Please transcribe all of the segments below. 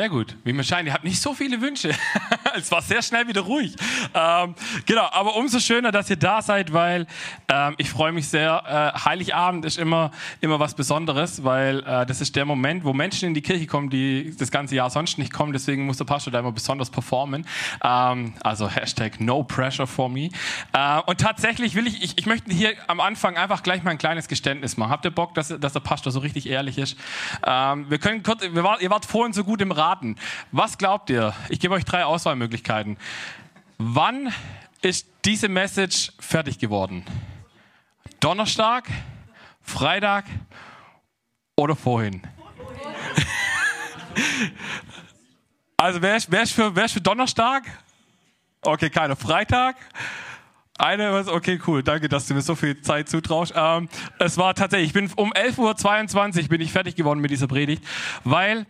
Sehr gut. Wie mir scheint, ihr habt nicht so viele Wünsche. es war sehr schnell wieder ruhig. Ähm, genau, aber umso schöner, dass ihr da seid, weil ähm, ich freue mich sehr. Äh, Heiligabend ist immer, immer was Besonderes, weil äh, das ist der Moment, wo Menschen in die Kirche kommen, die das ganze Jahr sonst nicht kommen. Deswegen muss der Pastor da immer besonders performen. Ähm, also Hashtag No Pressure for me. Äh, und tatsächlich will ich, ich, ich möchte hier am Anfang einfach gleich mal ein kleines Geständnis machen. Habt ihr Bock, dass, dass der Pastor so richtig ehrlich ist? Ähm, wir können kurz, wir war, ihr wart vorhin so gut im raten. Was glaubt ihr? Ich gebe euch drei Auswahlmöglichkeiten. Wann ist diese Message fertig geworden? Donnerstag, Freitag oder vorhin? Also wer ist, wer, ist für, wer ist für Donnerstag? Okay, keiner. Freitag? Eine, okay, cool, danke, dass du mir so viel Zeit zutraust. Ähm, es war tatsächlich, ich bin um 11.22 Uhr bin ich fertig geworden mit dieser Predigt, weil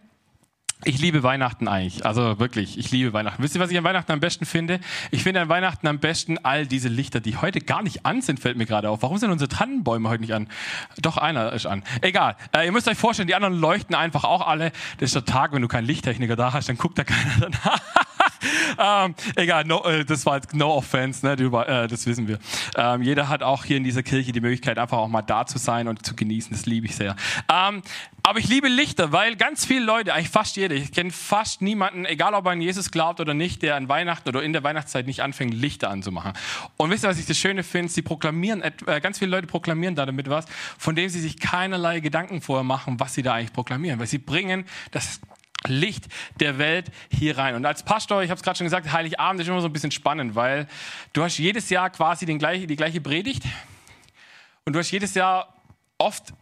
ich liebe Weihnachten eigentlich. Also wirklich, ich liebe Weihnachten. Wisst ihr, was ich an Weihnachten am besten finde? Ich finde an Weihnachten am besten all diese Lichter, die heute gar nicht an sind, fällt mir gerade auf. Warum sind unsere Tannenbäume heute nicht an? Doch, einer ist an. Egal. Äh, ihr müsst euch vorstellen, die anderen leuchten einfach auch alle. Das ist der Tag, wenn du keinen Lichttechniker da hast, dann guckt da keiner danach. ähm, egal, no, äh, das war jetzt no offense, ne, du, äh, das wissen wir. Ähm, jeder hat auch hier in dieser Kirche die Möglichkeit, einfach auch mal da zu sein und zu genießen. Das liebe ich sehr. Ähm, aber ich liebe Lichter, weil ganz viele Leute, eigentlich fast jeder, ich kenne fast niemanden, egal ob er an Jesus glaubt oder nicht, der an Weihnachten oder in der Weihnachtszeit nicht anfängt, Lichter anzumachen. Und wisst ihr, was ich das Schöne finde? Sie proklamieren, äh, ganz viele Leute proklamieren da damit was, von dem sie sich keinerlei Gedanken vorher machen, was sie da eigentlich proklamieren. Weil sie bringen das Licht der Welt hier rein. Und als Pastor, ich habe es gerade schon gesagt, Heiligabend ist immer so ein bisschen spannend, weil du hast jedes Jahr quasi den gleiche, die gleiche Predigt und du hast jedes Jahr oft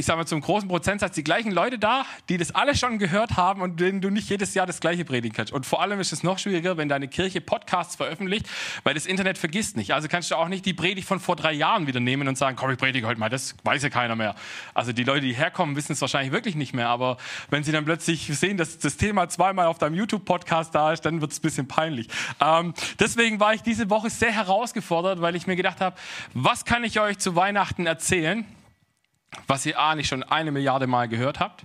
ich sage mal, zum großen Prozentsatz die gleichen Leute da, die das alle schon gehört haben und denen du nicht jedes Jahr das Gleiche predigen kannst. Und vor allem ist es noch schwieriger, wenn deine Kirche Podcasts veröffentlicht, weil das Internet vergisst nicht. Also kannst du auch nicht die Predigt von vor drei Jahren wieder nehmen und sagen, komm, ich predige heute mal, das weiß ja keiner mehr. Also die Leute, die herkommen, wissen es wahrscheinlich wirklich nicht mehr. Aber wenn sie dann plötzlich sehen, dass das Thema zweimal auf deinem YouTube-Podcast da ist, dann wird es ein bisschen peinlich. Ähm, deswegen war ich diese Woche sehr herausgefordert, weil ich mir gedacht habe, was kann ich euch zu Weihnachten erzählen? Was ihr A nicht schon eine Milliarde Mal gehört habt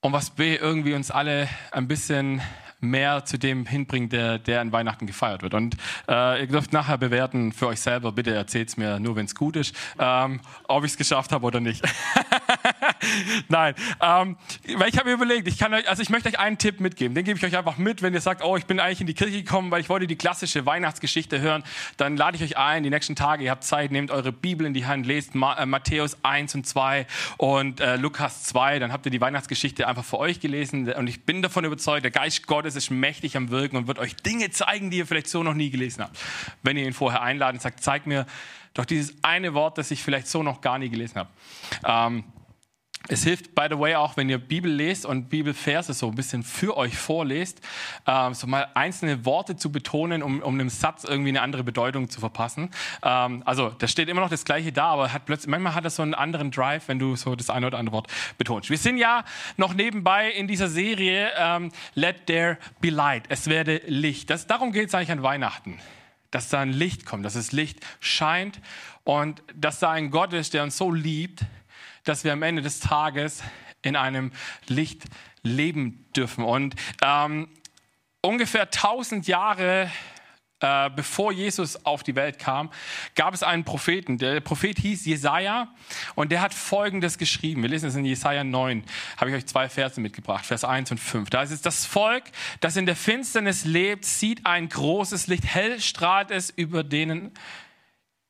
und was B irgendwie uns alle ein bisschen mehr zu dem hinbringt, der, der an Weihnachten gefeiert wird. Und äh, ihr dürft nachher bewerten für euch selber. Bitte erzählt es mir nur, wenn es gut ist, ähm, ob ich es geschafft habe oder nicht. Nein, ähm, weil ich habe mir überlegt, ich kann euch, also ich möchte euch einen Tipp mitgeben. Den gebe ich euch einfach mit, wenn ihr sagt, oh, ich bin eigentlich in die Kirche gekommen, weil ich wollte die klassische Weihnachtsgeschichte hören. Dann lade ich euch ein, die nächsten Tage, ihr habt Zeit, nehmt eure Bibel in die Hand, lest Ma äh, Matthäus 1 und 2 und äh, Lukas 2. Dann habt ihr die Weihnachtsgeschichte einfach für euch gelesen. Und ich bin davon überzeugt, der Geist Gottes ist mächtig am Wirken und wird euch Dinge zeigen, die ihr vielleicht so noch nie gelesen habt. Wenn ihr ihn vorher einladet und sagt, zeig mir doch dieses eine Wort, das ich vielleicht so noch gar nie gelesen habe. Ähm, es hilft, by the way, auch wenn ihr Bibel lest und Bibelverse so ein bisschen für euch vorlest, ähm, so mal einzelne Worte zu betonen, um, um einem Satz irgendwie eine andere Bedeutung zu verpassen. Ähm, also, da steht immer noch das Gleiche da, aber hat plötzlich, manchmal hat das so einen anderen Drive, wenn du so das eine oder andere Wort betonst. Wir sind ja noch nebenbei in dieser Serie ähm, Let There Be Light. Es werde Licht. Das, darum geht es eigentlich an Weihnachten. Dass da ein Licht kommt, dass das Licht scheint und dass da ein Gott ist, der uns so liebt, dass wir am Ende des Tages in einem Licht leben dürfen. Und ähm, ungefähr 1000 Jahre äh, bevor Jesus auf die Welt kam, gab es einen Propheten. Der Prophet hieß Jesaja und der hat Folgendes geschrieben. Wir lesen es in Jesaja 9. Habe ich euch zwei Verse mitgebracht, Vers 1 und 5. Da ist es, das Volk, das in der Finsternis lebt, sieht ein großes Licht, hell strahlt es über denen,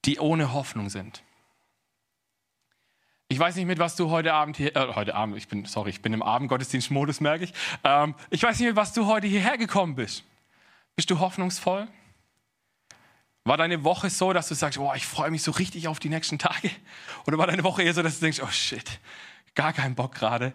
die ohne Hoffnung sind. Ich weiß nicht, mit was du heute Abend hier, äh, heute Abend, ich bin, sorry, ich bin im Abendgottesdienstmodus, merke ich. Ähm, ich weiß nicht, mit was du heute hierher gekommen bist. Bist du hoffnungsvoll? War deine Woche so, dass du sagst, oh, ich freue mich so richtig auf die nächsten Tage? Oder war deine Woche eher so, dass du denkst, oh shit, gar keinen Bock gerade?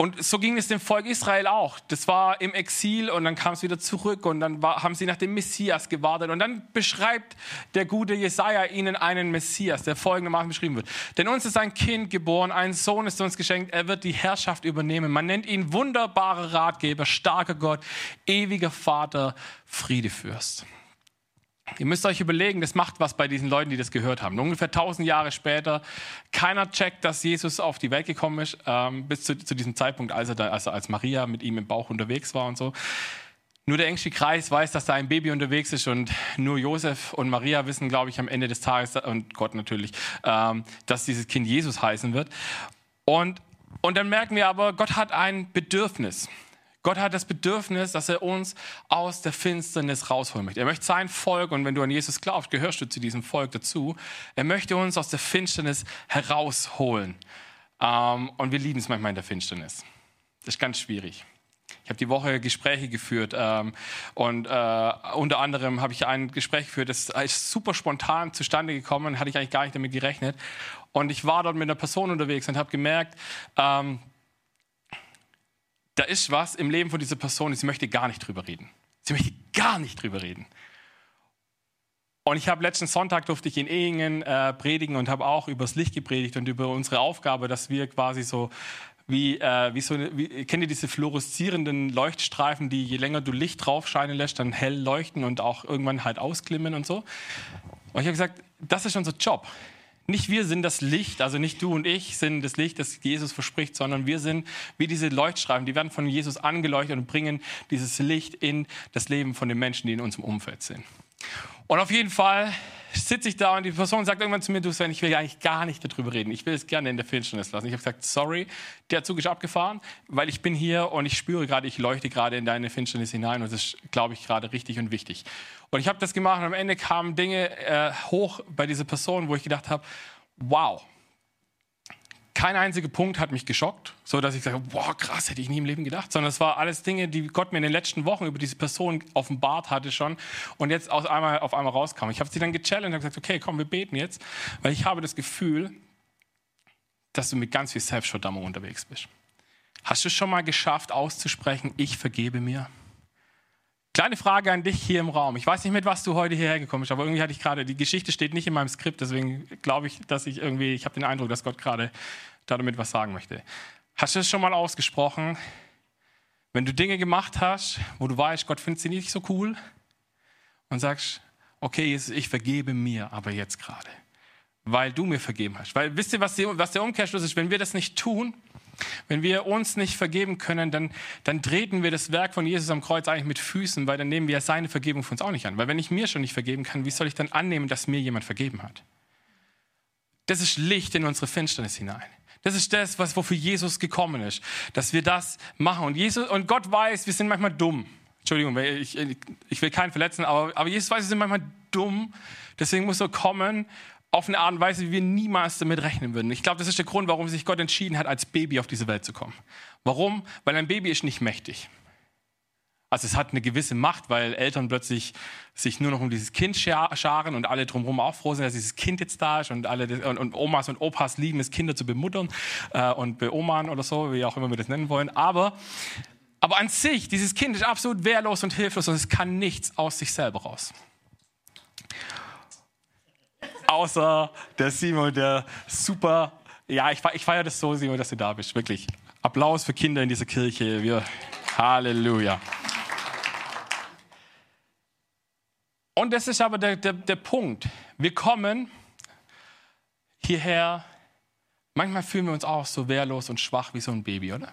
Und so ging es dem Volk Israel auch. Das war im Exil und dann kam es wieder zurück und dann war, haben sie nach dem Messias gewartet. Und dann beschreibt der gute Jesaja ihnen einen Messias, der folgendermaßen beschrieben wird. Denn uns ist ein Kind geboren, ein Sohn ist uns geschenkt, er wird die Herrschaft übernehmen. Man nennt ihn wunderbarer Ratgeber, starker Gott, ewiger Vater, Friedefürst. Ihr müsst euch überlegen, das macht was bei diesen Leuten, die das gehört haben. Ungefähr 1000 Jahre später, keiner checkt, dass Jesus auf die Welt gekommen ist, ähm, bis zu, zu, diesem Zeitpunkt, als, er da, als, als Maria mit ihm im Bauch unterwegs war und so. Nur der engste Kreis weiß, dass da ein Baby unterwegs ist und nur Josef und Maria wissen, glaube ich, am Ende des Tages und Gott natürlich, ähm, dass dieses Kind Jesus heißen wird. Und, und dann merken wir aber, Gott hat ein Bedürfnis. Gott hat das Bedürfnis, dass er uns aus der Finsternis rausholen möchte. Er möchte sein Volk, und wenn du an Jesus glaubst, gehörst du zu diesem Volk dazu. Er möchte uns aus der Finsternis herausholen. Ähm, und wir lieben es manchmal in der Finsternis. Das ist ganz schwierig. Ich habe die Woche Gespräche geführt ähm, und äh, unter anderem habe ich ein Gespräch geführt, das ist super spontan zustande gekommen, hatte ich eigentlich gar nicht damit gerechnet. Und ich war dort mit einer Person unterwegs und habe gemerkt, ähm, da ist was im Leben von dieser Person, sie möchte gar nicht drüber reden. Sie möchte gar nicht drüber reden. Und ich habe letzten Sonntag durfte ich in Ehingen äh, predigen und habe auch über das Licht gepredigt und über unsere Aufgabe, dass wir quasi so wie, äh, wie so, wie, kennt ihr diese fluoreszierenden Leuchtstreifen, die je länger du Licht drauf scheinen lässt, dann hell leuchten und auch irgendwann halt ausklimmen und so. Und ich habe gesagt, das ist unser Job. Nicht wir sind das Licht, also nicht du und ich sind das Licht, das Jesus verspricht, sondern wir sind wie diese Leuchtstreifen, die werden von Jesus angeleuchtet und bringen dieses Licht in das Leben von den Menschen, die in unserem Umfeld sind. Und auf jeden Fall sitze ich da und die Person sagt irgendwann zu mir, du Sven, ich will eigentlich gar nicht darüber reden. Ich will es gerne in der Finsternis lassen. Ich habe gesagt, sorry, der Zug ist abgefahren, weil ich bin hier und ich spüre gerade, ich leuchte gerade in deine Finsternis hinein und das ist, glaube ich, gerade richtig und wichtig. Und ich habe das gemacht und am Ende kamen Dinge äh, hoch bei dieser Person, wo ich gedacht habe, wow, kein einziger Punkt hat mich geschockt, so dass ich sage, wow, krass, hätte ich nie im Leben gedacht, sondern es war alles Dinge, die Gott mir in den letzten Wochen über diese Person offenbart hatte schon und jetzt auf einmal, auf einmal rauskam. Ich habe sie dann gechallenged und gesagt, okay, komm, wir beten jetzt, weil ich habe das Gefühl, dass du mit ganz viel Selbstverdammung unterwegs bist. Hast du schon mal geschafft auszusprechen, ich vergebe mir? Kleine Frage an dich hier im Raum. Ich weiß nicht, mit was du heute hierher gekommen bist, aber irgendwie hatte ich gerade, die Geschichte steht nicht in meinem Skript, deswegen glaube ich, dass ich irgendwie, ich habe den Eindruck, dass Gott gerade damit was sagen möchte. Hast du es schon mal ausgesprochen? Wenn du Dinge gemacht hast, wo du weißt, Gott findet sie nicht so cool und sagst, okay, ich vergebe mir aber jetzt gerade, weil du mir vergeben hast. Weil wisst ihr, was, der Umkehrschluss ist? Wenn wir das nicht tun, wenn wir uns nicht vergeben können, dann, dann treten wir das Werk von Jesus am Kreuz eigentlich mit Füßen, weil dann nehmen wir seine Vergebung für uns auch nicht an. Weil wenn ich mir schon nicht vergeben kann, wie soll ich dann annehmen, dass mir jemand vergeben hat? Das ist Licht in unsere Finsternis hinein. Das ist das, was, wofür Jesus gekommen ist, dass wir das machen. Und, Jesus, und Gott weiß, wir sind manchmal dumm. Entschuldigung, ich, ich will keinen verletzen, aber, aber Jesus weiß, wir sind manchmal dumm. Deswegen muss er kommen auf eine Art und Weise, wie wir niemals damit rechnen würden. Ich glaube, das ist der Grund, warum sich Gott entschieden hat, als Baby auf diese Welt zu kommen. Warum? Weil ein Baby ist nicht mächtig. Also es hat eine gewisse Macht, weil Eltern plötzlich sich nur noch um dieses Kind scharen und alle drumherum auch froh sind, dass dieses Kind jetzt da ist und alle und, und Omas und Opas lieben es, Kinder zu bemuttern äh, und beomern oder so, wie auch immer wir das nennen wollen. Aber, aber an sich, dieses Kind ist absolut wehrlos und hilflos und es kann nichts aus sich selber raus. Außer der Simon, der super, ja, ich, ich feiere das so, Simon, dass du da bist, wirklich. Applaus für Kinder in dieser Kirche. Wir, Halleluja. Und das ist aber der, der, der Punkt. Wir kommen hierher, manchmal fühlen wir uns auch so wehrlos und schwach wie so ein Baby, oder?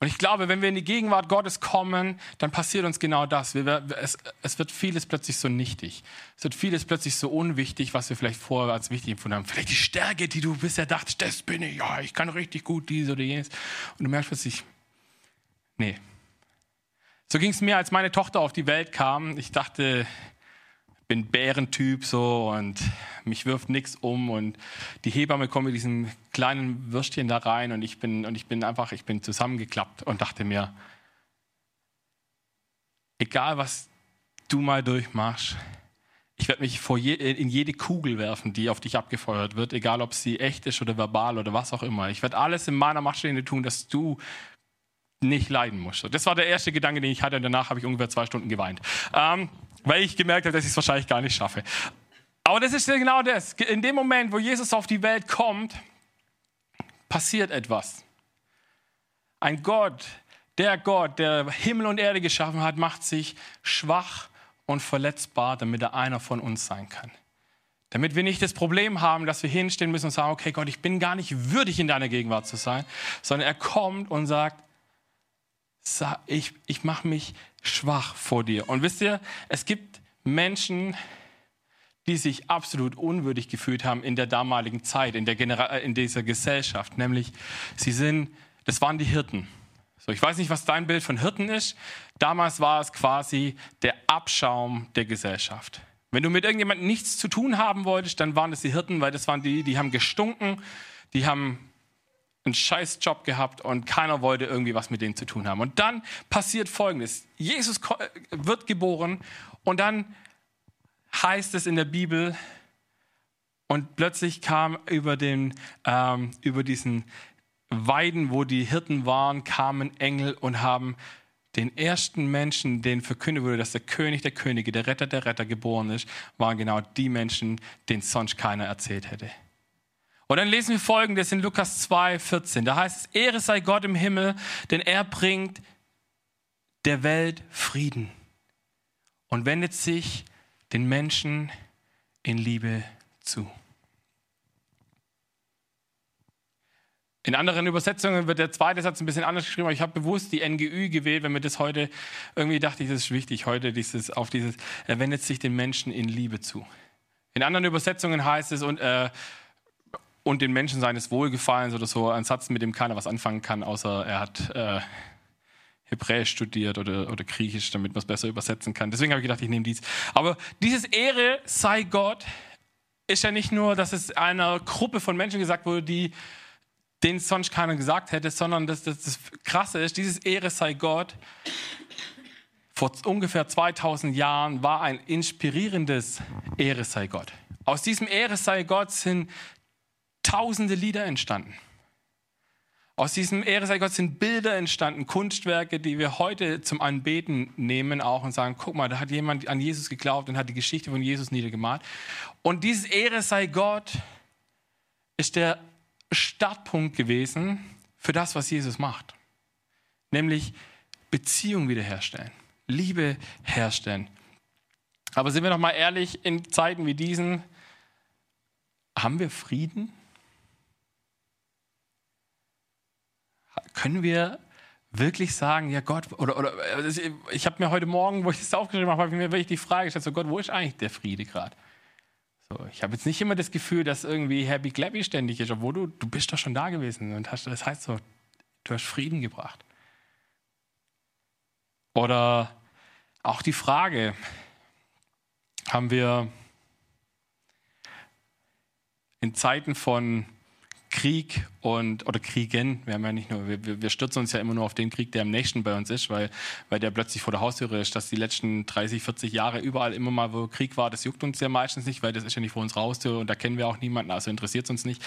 Und ich glaube, wenn wir in die Gegenwart Gottes kommen, dann passiert uns genau das. Wir, es, es, wird vieles plötzlich so nichtig. Es wird vieles plötzlich so unwichtig, was wir vielleicht vorher als wichtig empfunden haben. Vielleicht die Stärke, die du bisher dachtest, das bin ich, ja, ich kann richtig gut dies oder jenes. Und du merkst plötzlich, nee. So ging es mir, als meine Tochter auf die Welt kam. Ich dachte, bin Bärentyp so und mich wirft nichts um und die Hebamme kommt mit diesem kleinen Würstchen da rein und ich bin und ich bin einfach ich bin zusammengeklappt und dachte mir egal was du mal durchmachst ich werde mich je, in jede Kugel werfen, die auf dich abgefeuert wird, egal ob sie echt ist oder verbal oder was auch immer. Ich werde alles in meiner Macht Stehende tun, dass du nicht leiden musst. Das war der erste Gedanke, den ich hatte und danach habe ich ungefähr zwei Stunden geweint. Ähm, weil ich gemerkt habe, dass ich es wahrscheinlich gar nicht schaffe. Aber das ist genau das. In dem Moment, wo Jesus auf die Welt kommt, passiert etwas. Ein Gott, der Gott, der Himmel und Erde geschaffen hat, macht sich schwach und verletzbar, damit er einer von uns sein kann. Damit wir nicht das Problem haben, dass wir hinstehen müssen und sagen, okay Gott, ich bin gar nicht würdig in deiner Gegenwart zu sein, sondern er kommt und sagt, ich, ich mache mich schwach vor dir. Und wisst ihr, es gibt Menschen, die sich absolut unwürdig gefühlt haben in der damaligen Zeit, in, der Genera in dieser Gesellschaft. Nämlich, sie sind, das waren die Hirten. So, ich weiß nicht, was dein Bild von Hirten ist. Damals war es quasi der Abschaum der Gesellschaft. Wenn du mit irgendjemandem nichts zu tun haben wolltest, dann waren das die Hirten, weil das waren die, die haben gestunken, die haben einen scheiß Job gehabt und keiner wollte irgendwie was mit denen zu tun haben. Und dann passiert Folgendes. Jesus wird geboren und dann heißt es in der Bibel, und plötzlich kam über, den, ähm, über diesen Weiden, wo die Hirten waren, kamen Engel und haben den ersten Menschen, denen verkündet wurde, dass der König der Könige, der Retter der Retter geboren ist, waren genau die Menschen, denen sonst keiner erzählt hätte. Und dann lesen wir folgendes in Lukas 2, 14. Da heißt es, Ehre sei Gott im Himmel, denn er bringt der Welt Frieden und wendet sich den Menschen in Liebe zu. In anderen Übersetzungen wird der zweite Satz ein bisschen anders geschrieben, aber ich habe bewusst die NGÜ gewählt, wenn mir das heute irgendwie dachte ich, das ist wichtig, heute dieses, auf dieses, er wendet sich den Menschen in Liebe zu. In anderen Übersetzungen heißt es, und, äh, und den Menschen seines Wohlgefallens oder so, ein Satz, mit dem keiner was anfangen kann, außer er hat äh, Hebräisch studiert oder, oder Griechisch, damit man es besser übersetzen kann. Deswegen habe ich gedacht, ich nehme dies. Aber dieses Ehre sei Gott ist ja nicht nur, dass es einer Gruppe von Menschen gesagt wurde, die den sonst keiner gesagt hätte, sondern das, das, das Krasse ist, dieses Ehre sei Gott vor ungefähr 2000 Jahren war ein inspirierendes Ehre sei Gott. Aus diesem Ehre sei Gott sind tausende Lieder entstanden. Aus diesem Ehre sei Gott sind Bilder entstanden, Kunstwerke, die wir heute zum Anbeten nehmen auch und sagen, guck mal, da hat jemand an Jesus geglaubt und hat die Geschichte von Jesus niedergemalt. Und dieses Ehre sei Gott ist der Startpunkt gewesen für das, was Jesus macht. Nämlich Beziehung wiederherstellen, Liebe herstellen. Aber sind wir noch mal ehrlich, in Zeiten wie diesen, haben wir Frieden? Können wir wirklich sagen, ja Gott, oder, oder also ich habe mir heute Morgen, wo ich das aufgeschrieben habe, habe ich mir wirklich die Frage gestellt, so Gott, wo ist eigentlich der Friede gerade? So, ich habe jetzt nicht immer das Gefühl, dass irgendwie Happy Clappy ständig ist, obwohl du, du bist doch schon da gewesen und hast, das heißt so, du hast Frieden gebracht. Oder auch die Frage, haben wir in Zeiten von Krieg und oder Kriegen. Wir haben ja nicht nur, wir, wir stürzen uns ja immer nur auf den Krieg, der am nächsten bei uns ist, weil, weil der plötzlich vor der Haustüre ist, dass die letzten 30, 40 Jahre überall immer mal, wo Krieg war, das juckt uns ja meistens nicht, weil das ist ja nicht vor unserer Haustür und da kennen wir auch niemanden, also interessiert es uns nicht.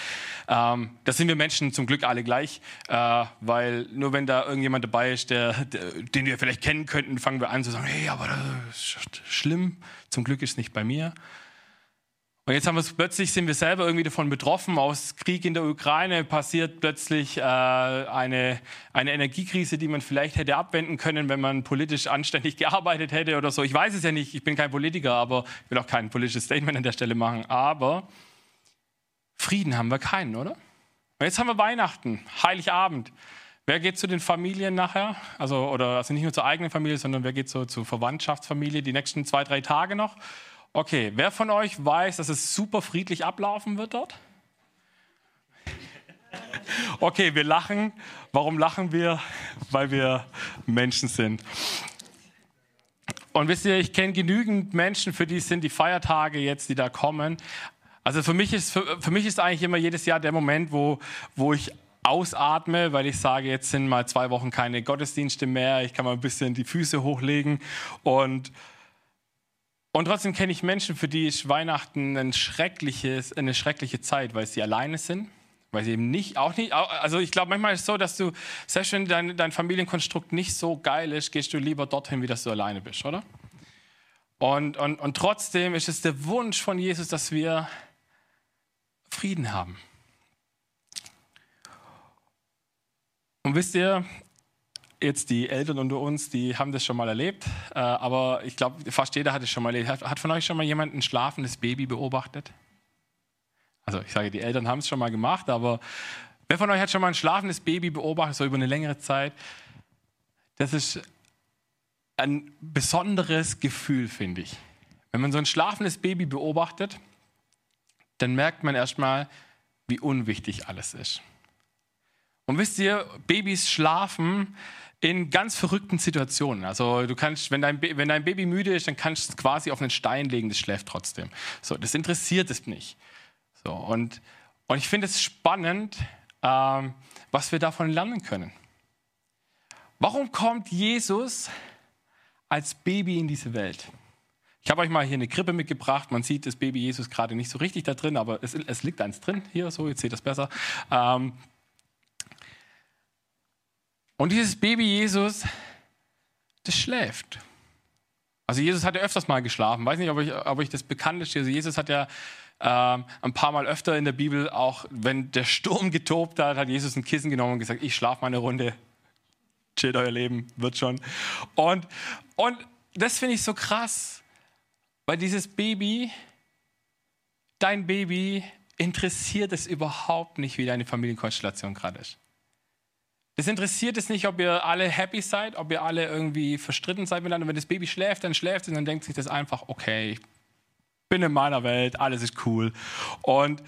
Ähm, das sind wir Menschen zum Glück alle gleich, äh, weil nur wenn da irgendjemand dabei ist, der, der, den wir vielleicht kennen könnten, fangen wir an zu sagen, hey, aber das ist schlimm. Zum Glück ist es nicht bei mir. Und jetzt haben wir plötzlich sind wir selber irgendwie davon betroffen. Aus Krieg in der Ukraine passiert plötzlich äh, eine, eine Energiekrise, die man vielleicht hätte abwenden können, wenn man politisch anständig gearbeitet hätte oder so. Ich weiß es ja nicht, ich bin kein Politiker, aber ich will auch kein politisches Statement an der Stelle machen. Aber Frieden haben wir keinen, oder? Und jetzt haben wir Weihnachten, Heiligabend. Wer geht zu den Familien nachher? Also, oder, also nicht nur zur eigenen Familie, sondern wer geht so zur Verwandtschaftsfamilie die nächsten zwei, drei Tage noch? Okay, wer von euch weiß, dass es super friedlich ablaufen wird dort? Okay, wir lachen. Warum lachen wir? Weil wir Menschen sind. Und wisst ihr, ich kenne genügend Menschen, für die sind die Feiertage jetzt, die da kommen. Also für mich ist, für, für mich ist eigentlich immer jedes Jahr der Moment, wo, wo ich ausatme, weil ich sage, jetzt sind mal zwei Wochen keine Gottesdienste mehr. Ich kann mal ein bisschen die Füße hochlegen und und trotzdem kenne ich Menschen, für die ist Weihnachten ein eine schreckliche Zeit, weil sie alleine sind, weil sie eben nicht, auch nicht, also ich glaube, manchmal ist es so, dass du, selbst wenn dein, dein Familienkonstrukt nicht so geil ist, gehst du lieber dorthin, wie dass du alleine bist, oder? Und, und, und trotzdem ist es der Wunsch von Jesus, dass wir Frieden haben. Und wisst ihr, jetzt die Eltern unter uns, die haben das schon mal erlebt, äh, aber ich glaube, fast jeder hat es schon mal erlebt. Hat, hat von euch schon mal jemand ein schlafendes Baby beobachtet? Also ich sage, die Eltern haben es schon mal gemacht, aber wer von euch hat schon mal ein schlafendes Baby beobachtet, so über eine längere Zeit? Das ist ein besonderes Gefühl, finde ich. Wenn man so ein schlafendes Baby beobachtet, dann merkt man erstmal, wie unwichtig alles ist. Und wisst ihr, Babys schlafen in ganz verrückten Situationen. Also du kannst, wenn dein, wenn dein Baby müde ist, dann kannst du es quasi auf einen Stein legen, das schläft trotzdem. So, das interessiert es nicht. So, und, und ich finde es spannend, ähm, was wir davon lernen können. Warum kommt Jesus als Baby in diese Welt? Ich habe euch mal hier eine Krippe mitgebracht. Man sieht das Baby Jesus gerade nicht so richtig da drin, aber es, es liegt eins drin. Hier, so, jetzt seht das besser. Ähm, und dieses Baby Jesus, das schläft. Also Jesus hat ja öfters mal geschlafen. Weiß nicht, ob euch, ob euch das bekannt ist. Also Jesus hat ja ähm, ein paar Mal öfter in der Bibel, auch wenn der Sturm getobt hat, hat Jesus ein Kissen genommen und gesagt, ich schlafe mal eine Runde. Chillt euer Leben, wird schon. Und, und das finde ich so krass, weil dieses Baby, dein Baby, interessiert es überhaupt nicht, wie deine Familienkonstellation gerade ist. Das interessiert es nicht, ob ihr alle happy seid, ob ihr alle irgendwie verstritten seid miteinander. Wenn das Baby schläft, dann schläft es und dann denkt sich das einfach, okay, ich bin in meiner Welt, alles ist cool. Und,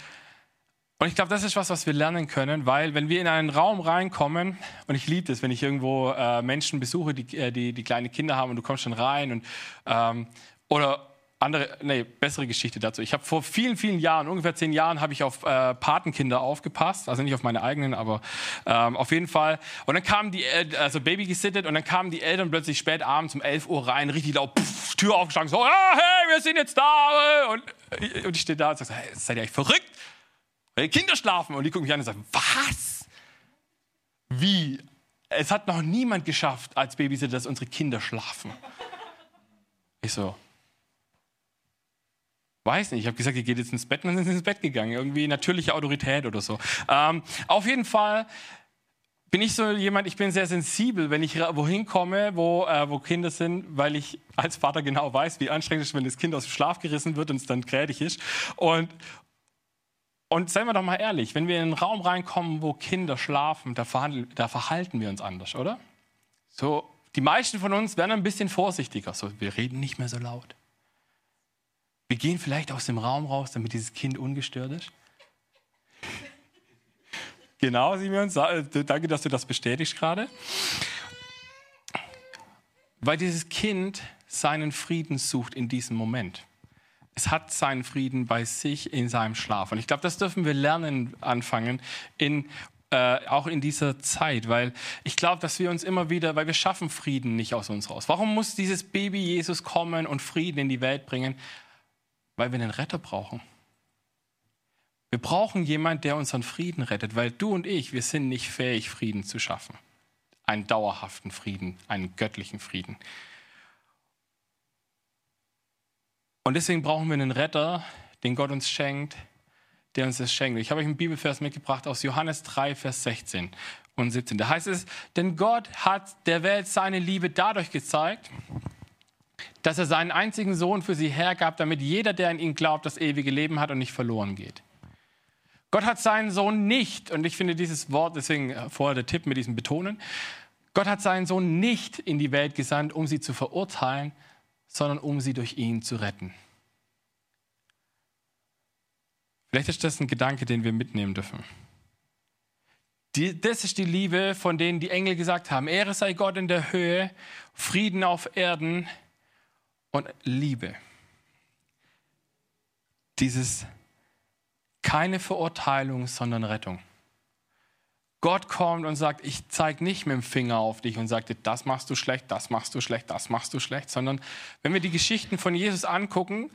und ich glaube, das ist was, was wir lernen können, weil wenn wir in einen Raum reinkommen, und ich liebe das, wenn ich irgendwo äh, Menschen besuche, die, äh, die, die kleine Kinder haben und du kommst dann rein und ähm, oder andere, nee, bessere Geschichte dazu. Ich habe vor vielen, vielen Jahren, ungefähr zehn Jahren, habe ich auf äh, Patenkinder aufgepasst, also nicht auf meine eigenen, aber ähm, auf jeden Fall. Und dann kamen die, also Baby gesittet, und dann kamen die Eltern plötzlich spät abends um 11 Uhr rein, richtig laut, pff, Tür aufgeschlagen, so, ah, hey, wir sind jetzt da. Und, und ich stehe da und sage, hey, seid ihr eigentlich verrückt? Weil die Kinder schlafen. Und die gucken mich an und sagen, was? Wie? Es hat noch niemand geschafft als Babysitter, dass unsere Kinder schlafen. Ich so, Weiß nicht, ich habe gesagt, ihr geht jetzt ins Bett und dann sind sie ins Bett gegangen. Irgendwie natürliche Autorität oder so. Ähm, auf jeden Fall bin ich so jemand, ich bin sehr sensibel, wenn ich wohin komme, wo, äh, wo Kinder sind, weil ich als Vater genau weiß, wie anstrengend es ist, wenn das Kind aus dem Schlaf gerissen wird und es dann krädig ist. Und, und seien wir doch mal ehrlich, wenn wir in einen Raum reinkommen, wo Kinder schlafen, da, da verhalten wir uns anders, oder? So, die meisten von uns werden ein bisschen vorsichtiger. So, wir reden nicht mehr so laut. Wir gehen vielleicht aus dem Raum raus, damit dieses Kind ungestört ist. Genau, Simeon, danke, dass du das bestätigst gerade. Weil dieses Kind seinen Frieden sucht in diesem Moment. Es hat seinen Frieden bei sich in seinem Schlaf. Und ich glaube, das dürfen wir lernen anfangen, in, äh, auch in dieser Zeit, weil ich glaube, dass wir uns immer wieder, weil wir schaffen Frieden nicht aus uns raus. Warum muss dieses Baby Jesus kommen und Frieden in die Welt bringen? Weil wir einen Retter brauchen. Wir brauchen jemanden, der unseren Frieden rettet, weil du und ich, wir sind nicht fähig, Frieden zu schaffen. Einen dauerhaften Frieden, einen göttlichen Frieden. Und deswegen brauchen wir einen Retter, den Gott uns schenkt, der uns das schenkt. Ich habe euch einen Bibelvers mitgebracht aus Johannes 3, Vers 16 und 17. Da heißt es, denn Gott hat der Welt seine Liebe dadurch gezeigt, dass er seinen einzigen Sohn für sie hergab, damit jeder, der an ihn glaubt, das ewige Leben hat und nicht verloren geht. Gott hat seinen Sohn nicht, und ich finde dieses Wort, deswegen äh, vorher der Tipp mit diesem Betonen, Gott hat seinen Sohn nicht in die Welt gesandt, um sie zu verurteilen, sondern um sie durch ihn zu retten. Vielleicht ist das ein Gedanke, den wir mitnehmen dürfen. Die, das ist die Liebe, von denen die Engel gesagt haben, Ehre sei Gott in der Höhe, Frieden auf Erden, und Liebe. Dieses keine Verurteilung, sondern Rettung. Gott kommt und sagt, ich zeige nicht mit dem Finger auf dich und sagt dir, das machst du schlecht, das machst du schlecht, das machst du schlecht, sondern wenn wir die Geschichten von Jesus angucken,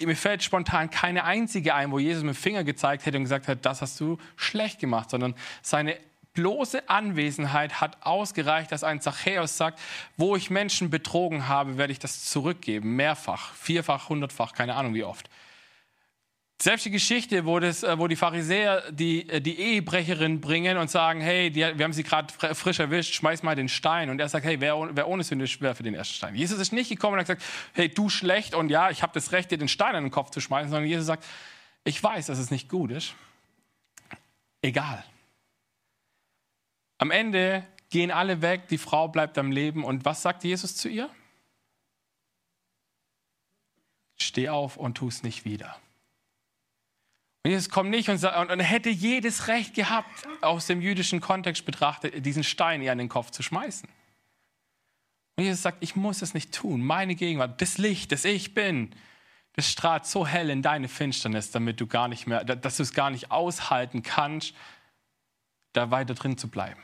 mir fällt spontan keine einzige ein, wo Jesus mit dem Finger gezeigt hätte und gesagt hat, das hast du schlecht gemacht, sondern seine bloße Anwesenheit hat ausgereicht, dass ein Zachäus sagt, wo ich Menschen betrogen habe, werde ich das zurückgeben. Mehrfach, vierfach, hundertfach, keine Ahnung wie oft. Selbst die Geschichte, wo, das, äh, wo die Pharisäer die, äh, die Ehebrecherin bringen und sagen, hey, die, wir haben sie gerade frisch erwischt, schmeiß mal den Stein. Und er sagt, hey, wer, wer ohne Sünde schwer für den ersten Stein. Jesus ist nicht gekommen und hat gesagt, hey, du schlecht und ja, ich habe das Recht, dir den Stein an den Kopf zu schmeißen, sondern Jesus sagt, ich weiß, dass es nicht gut ist. Egal. Am Ende gehen alle weg, die Frau bleibt am Leben. Und was sagt Jesus zu ihr? Steh auf und tu es nicht wieder. Und Jesus kommt nicht und, sagt, und hätte jedes Recht gehabt, aus dem jüdischen Kontext betrachtet, diesen Stein ihr an den Kopf zu schmeißen. Und Jesus sagt, ich muss es nicht tun. Meine Gegenwart, das Licht, das ich bin, das strahlt so hell in deine Finsternis, damit du gar nicht mehr, dass du es gar nicht aushalten kannst, da weiter drin zu bleiben.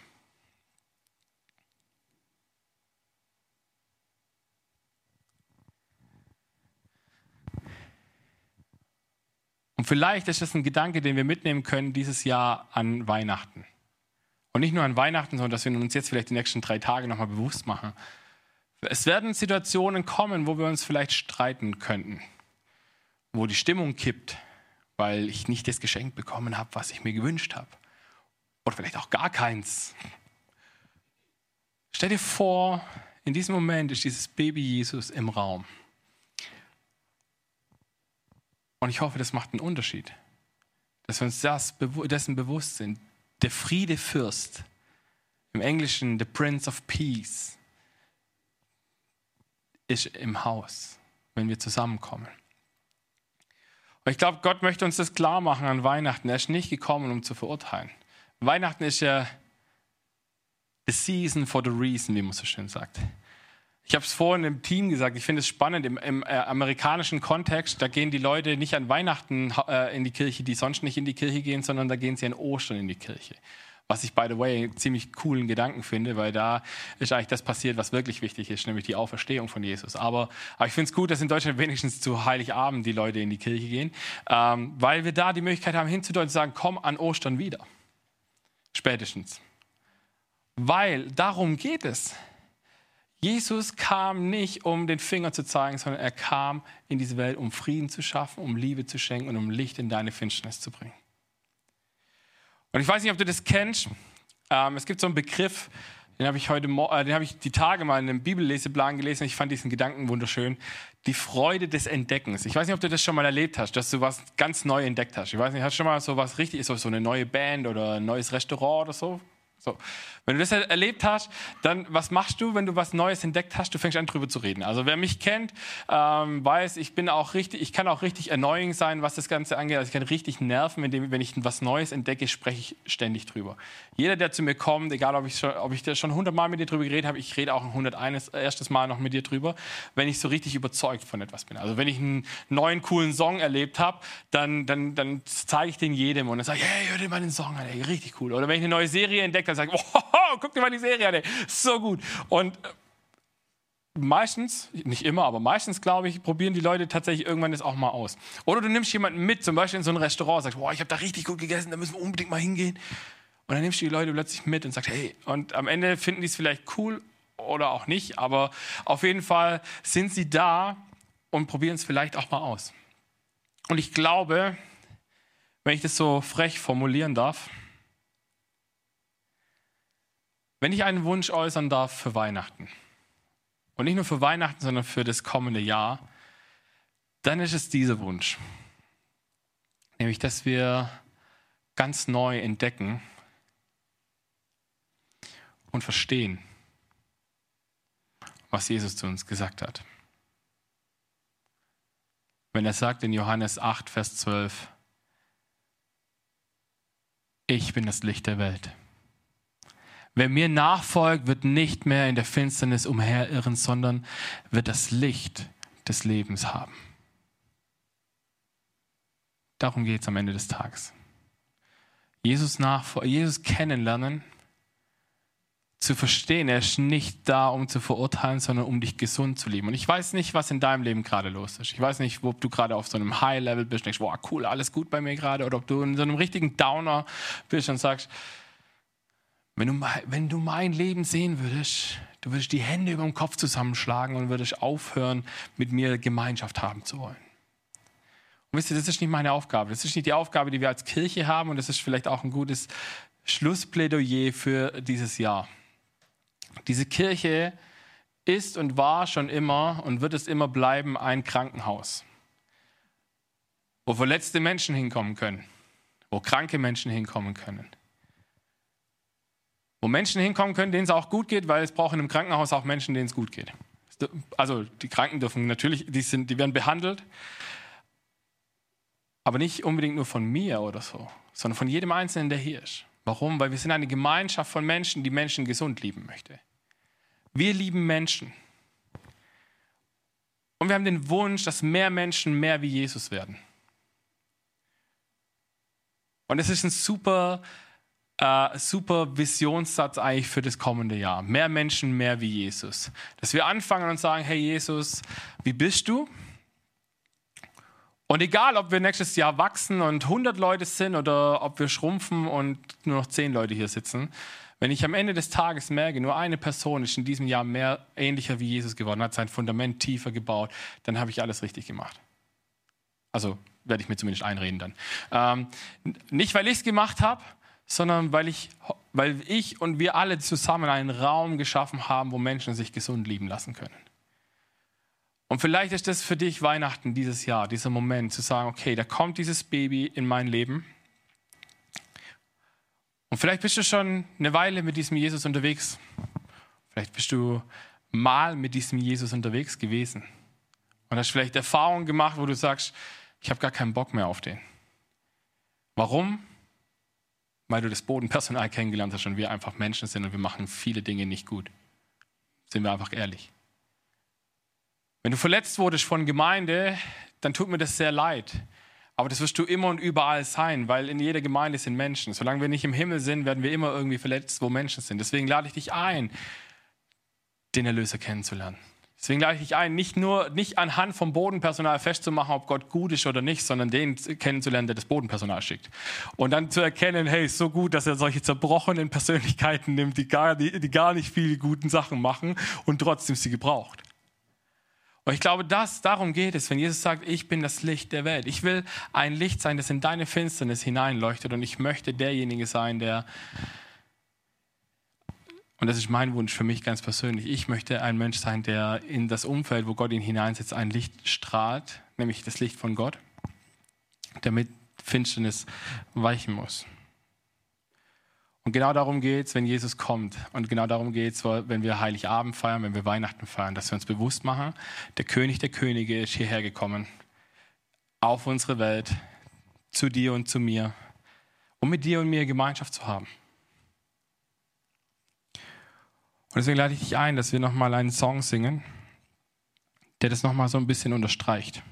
Und vielleicht ist das ein Gedanke, den wir mitnehmen können dieses Jahr an Weihnachten. Und nicht nur an Weihnachten, sondern dass wir uns jetzt vielleicht die nächsten drei Tage nochmal bewusst machen. Es werden Situationen kommen, wo wir uns vielleicht streiten könnten, wo die Stimmung kippt, weil ich nicht das Geschenk bekommen habe, was ich mir gewünscht habe. Oder vielleicht auch gar keins. Stell dir vor, in diesem Moment ist dieses Baby Jesus im Raum. Und ich hoffe, das macht einen Unterschied. Dass wir uns das, dessen bewusst sind. Der Friedefürst, im Englischen the Prince of Peace, ist im Haus, wenn wir zusammenkommen. Und ich glaube, Gott möchte uns das klar machen an Weihnachten. Er ist nicht gekommen, um zu verurteilen. Weihnachten ist ja the season for the reason, wie man so schön sagt. Ich habe es vorhin im Team gesagt, ich finde es spannend, im, im äh, amerikanischen Kontext, da gehen die Leute nicht an Weihnachten äh, in die Kirche, die sonst nicht in die Kirche gehen, sondern da gehen sie an Ostern in die Kirche. Was ich, by the way, ziemlich coolen Gedanken finde, weil da ist eigentlich das passiert, was wirklich wichtig ist, nämlich die Auferstehung von Jesus. Aber, aber ich finde es gut, dass in Deutschland wenigstens zu Heiligabend die Leute in die Kirche gehen, ähm, weil wir da die Möglichkeit haben, hinzudeuten und zu sagen, komm an Ostern wieder. Spätestens. Weil darum geht es. Jesus kam nicht, um den Finger zu zeigen, sondern er kam in diese Welt, um Frieden zu schaffen, um Liebe zu schenken und um Licht in deine Finsternis zu bringen. Und ich weiß nicht, ob du das kennst. Ähm, es gibt so einen Begriff, den habe ich heute, äh, den habe ich die Tage mal in einem Bibelleseplan gelesen. Ich fand diesen Gedanken wunderschön. Die Freude des Entdeckens. Ich weiß nicht, ob du das schon mal erlebt hast, dass du was ganz neu entdeckt hast. Ich weiß nicht, hast du schon mal so was richtig, so eine neue Band oder ein neues Restaurant oder so so. Wenn du das erlebt hast, dann was machst du, wenn du was Neues entdeckt hast? Du fängst an, drüber zu reden. Also wer mich kennt, ähm, weiß, ich bin auch richtig, ich kann auch richtig annoying sein, was das Ganze angeht. Also ich kann richtig nerven, indem, wenn ich was Neues entdecke, spreche ich ständig drüber. Jeder, der zu mir kommt, egal ob ich, schon, ob ich schon hundertmal mit dir drüber geredet habe, ich rede auch ein 101. erstes Mal noch mit dir drüber, wenn ich so richtig überzeugt von etwas bin. Also wenn ich einen neuen, coolen Song erlebt habe, dann, dann, dann zeige ich den jedem und dann sage ich, hey, hör dir mal den Song an, ey, richtig cool. Oder wenn ich eine neue Serie entdecke, dann sage ich, oh, guck dir mal die Serie an, ey. so gut. Und äh, meistens, nicht immer, aber meistens, glaube ich, probieren die Leute tatsächlich irgendwann das auch mal aus. Oder du nimmst jemanden mit, zum Beispiel in so ein Restaurant, sagst, boah, ich habe da richtig gut gegessen, da müssen wir unbedingt mal hingehen. Und dann nimmst du die Leute plötzlich mit und sagst, hey, und am Ende finden die es vielleicht cool oder auch nicht, aber auf jeden Fall sind sie da und probieren es vielleicht auch mal aus. Und ich glaube, wenn ich das so frech formulieren darf, wenn ich einen Wunsch äußern darf für Weihnachten, und nicht nur für Weihnachten, sondern für das kommende Jahr, dann ist es dieser Wunsch. Nämlich, dass wir ganz neu entdecken und verstehen, was Jesus zu uns gesagt hat. Wenn er sagt in Johannes 8, Vers 12, ich bin das Licht der Welt. Wer mir nachfolgt, wird nicht mehr in der Finsternis umherirren, sondern wird das Licht des Lebens haben. Darum geht es am Ende des Tages. Jesus, Jesus kennenlernen, zu verstehen, er ist nicht da, um zu verurteilen, sondern um dich gesund zu lieben. Und ich weiß nicht, was in deinem Leben gerade los ist. Ich weiß nicht, ob du gerade auf so einem High-Level bist und denkst, wow, cool, alles gut bei mir gerade, oder ob du in so einem richtigen Downer bist und sagst, wenn du, wenn du mein Leben sehen würdest, du würdest die Hände über dem Kopf zusammenschlagen und würdest aufhören, mit mir Gemeinschaft haben zu wollen. Und wisst ihr, das ist nicht meine Aufgabe. Das ist nicht die Aufgabe, die wir als Kirche haben. Und das ist vielleicht auch ein gutes Schlussplädoyer für dieses Jahr. Diese Kirche ist und war schon immer und wird es immer bleiben ein Krankenhaus, wo verletzte Menschen hinkommen können, wo kranke Menschen hinkommen können. Wo Menschen hinkommen können, denen es auch gut geht, weil es braucht in einem Krankenhaus auch Menschen, denen es gut geht. Also die Kranken dürfen natürlich, die, sind, die werden behandelt, aber nicht unbedingt nur von mir oder so, sondern von jedem Einzelnen, der hier ist. Warum? Weil wir sind eine Gemeinschaft von Menschen, die Menschen gesund lieben möchte. Wir lieben Menschen. Und wir haben den Wunsch, dass mehr Menschen mehr wie Jesus werden. Und es ist ein super, äh, super Visionssatz eigentlich für das kommende Jahr. Mehr Menschen, mehr wie Jesus. Dass wir anfangen und sagen, hey Jesus, wie bist du? Und egal, ob wir nächstes Jahr wachsen und 100 Leute sind oder ob wir schrumpfen und nur noch 10 Leute hier sitzen, wenn ich am Ende des Tages merke, nur eine Person ist in diesem Jahr mehr ähnlicher wie Jesus geworden, hat sein Fundament tiefer gebaut, dann habe ich alles richtig gemacht. Also werde ich mir zumindest einreden dann. Ähm, nicht, weil ich es gemacht habe, sondern weil ich, weil ich und wir alle zusammen einen Raum geschaffen haben, wo Menschen sich gesund lieben lassen können. Und vielleicht ist das für dich Weihnachten dieses Jahr, dieser Moment, zu sagen, okay, da kommt dieses Baby in mein Leben und vielleicht bist du schon eine Weile mit diesem Jesus unterwegs. Vielleicht bist du mal mit diesem Jesus unterwegs gewesen. Und hast vielleicht Erfahrungen gemacht, wo du sagst, ich habe gar keinen Bock mehr auf den. Warum? Weil du das Bodenpersonal kennengelernt hast und wir einfach Menschen sind und wir machen viele Dinge nicht gut. Sind wir einfach ehrlich. Wenn du verletzt wurdest von Gemeinde, dann tut mir das sehr leid. Aber das wirst du immer und überall sein, weil in jeder Gemeinde sind Menschen. Solange wir nicht im Himmel sind, werden wir immer irgendwie verletzt, wo Menschen sind. Deswegen lade ich dich ein, den Erlöser kennenzulernen. Deswegen lade ich dich ein, nicht nur nicht anhand vom Bodenpersonal festzumachen, ob Gott gut ist oder nicht, sondern den kennenzulernen, der das Bodenpersonal schickt. Und dann zu erkennen, hey, ist so gut, dass er solche zerbrochenen Persönlichkeiten nimmt, die gar, die, die gar nicht viele guten Sachen machen und trotzdem sie gebraucht. Und ich glaube, dass darum geht es, wenn Jesus sagt, ich bin das Licht der Welt. Ich will ein Licht sein, das in deine Finsternis hineinleuchtet und ich möchte derjenige sein, der, und das ist mein Wunsch für mich ganz persönlich, ich möchte ein Mensch sein, der in das Umfeld, wo Gott ihn hineinsetzt, ein Licht strahlt, nämlich das Licht von Gott, damit Finsternis weichen muss. Und genau darum geht es, wenn Jesus kommt. Und genau darum geht es, wenn wir Heiligabend feiern, wenn wir Weihnachten feiern, dass wir uns bewusst machen, der König der Könige ist hierher gekommen, auf unsere Welt, zu dir und zu mir, um mit dir und mir Gemeinschaft zu haben. Und deswegen lade ich dich ein, dass wir nochmal einen Song singen, der das nochmal so ein bisschen unterstreicht.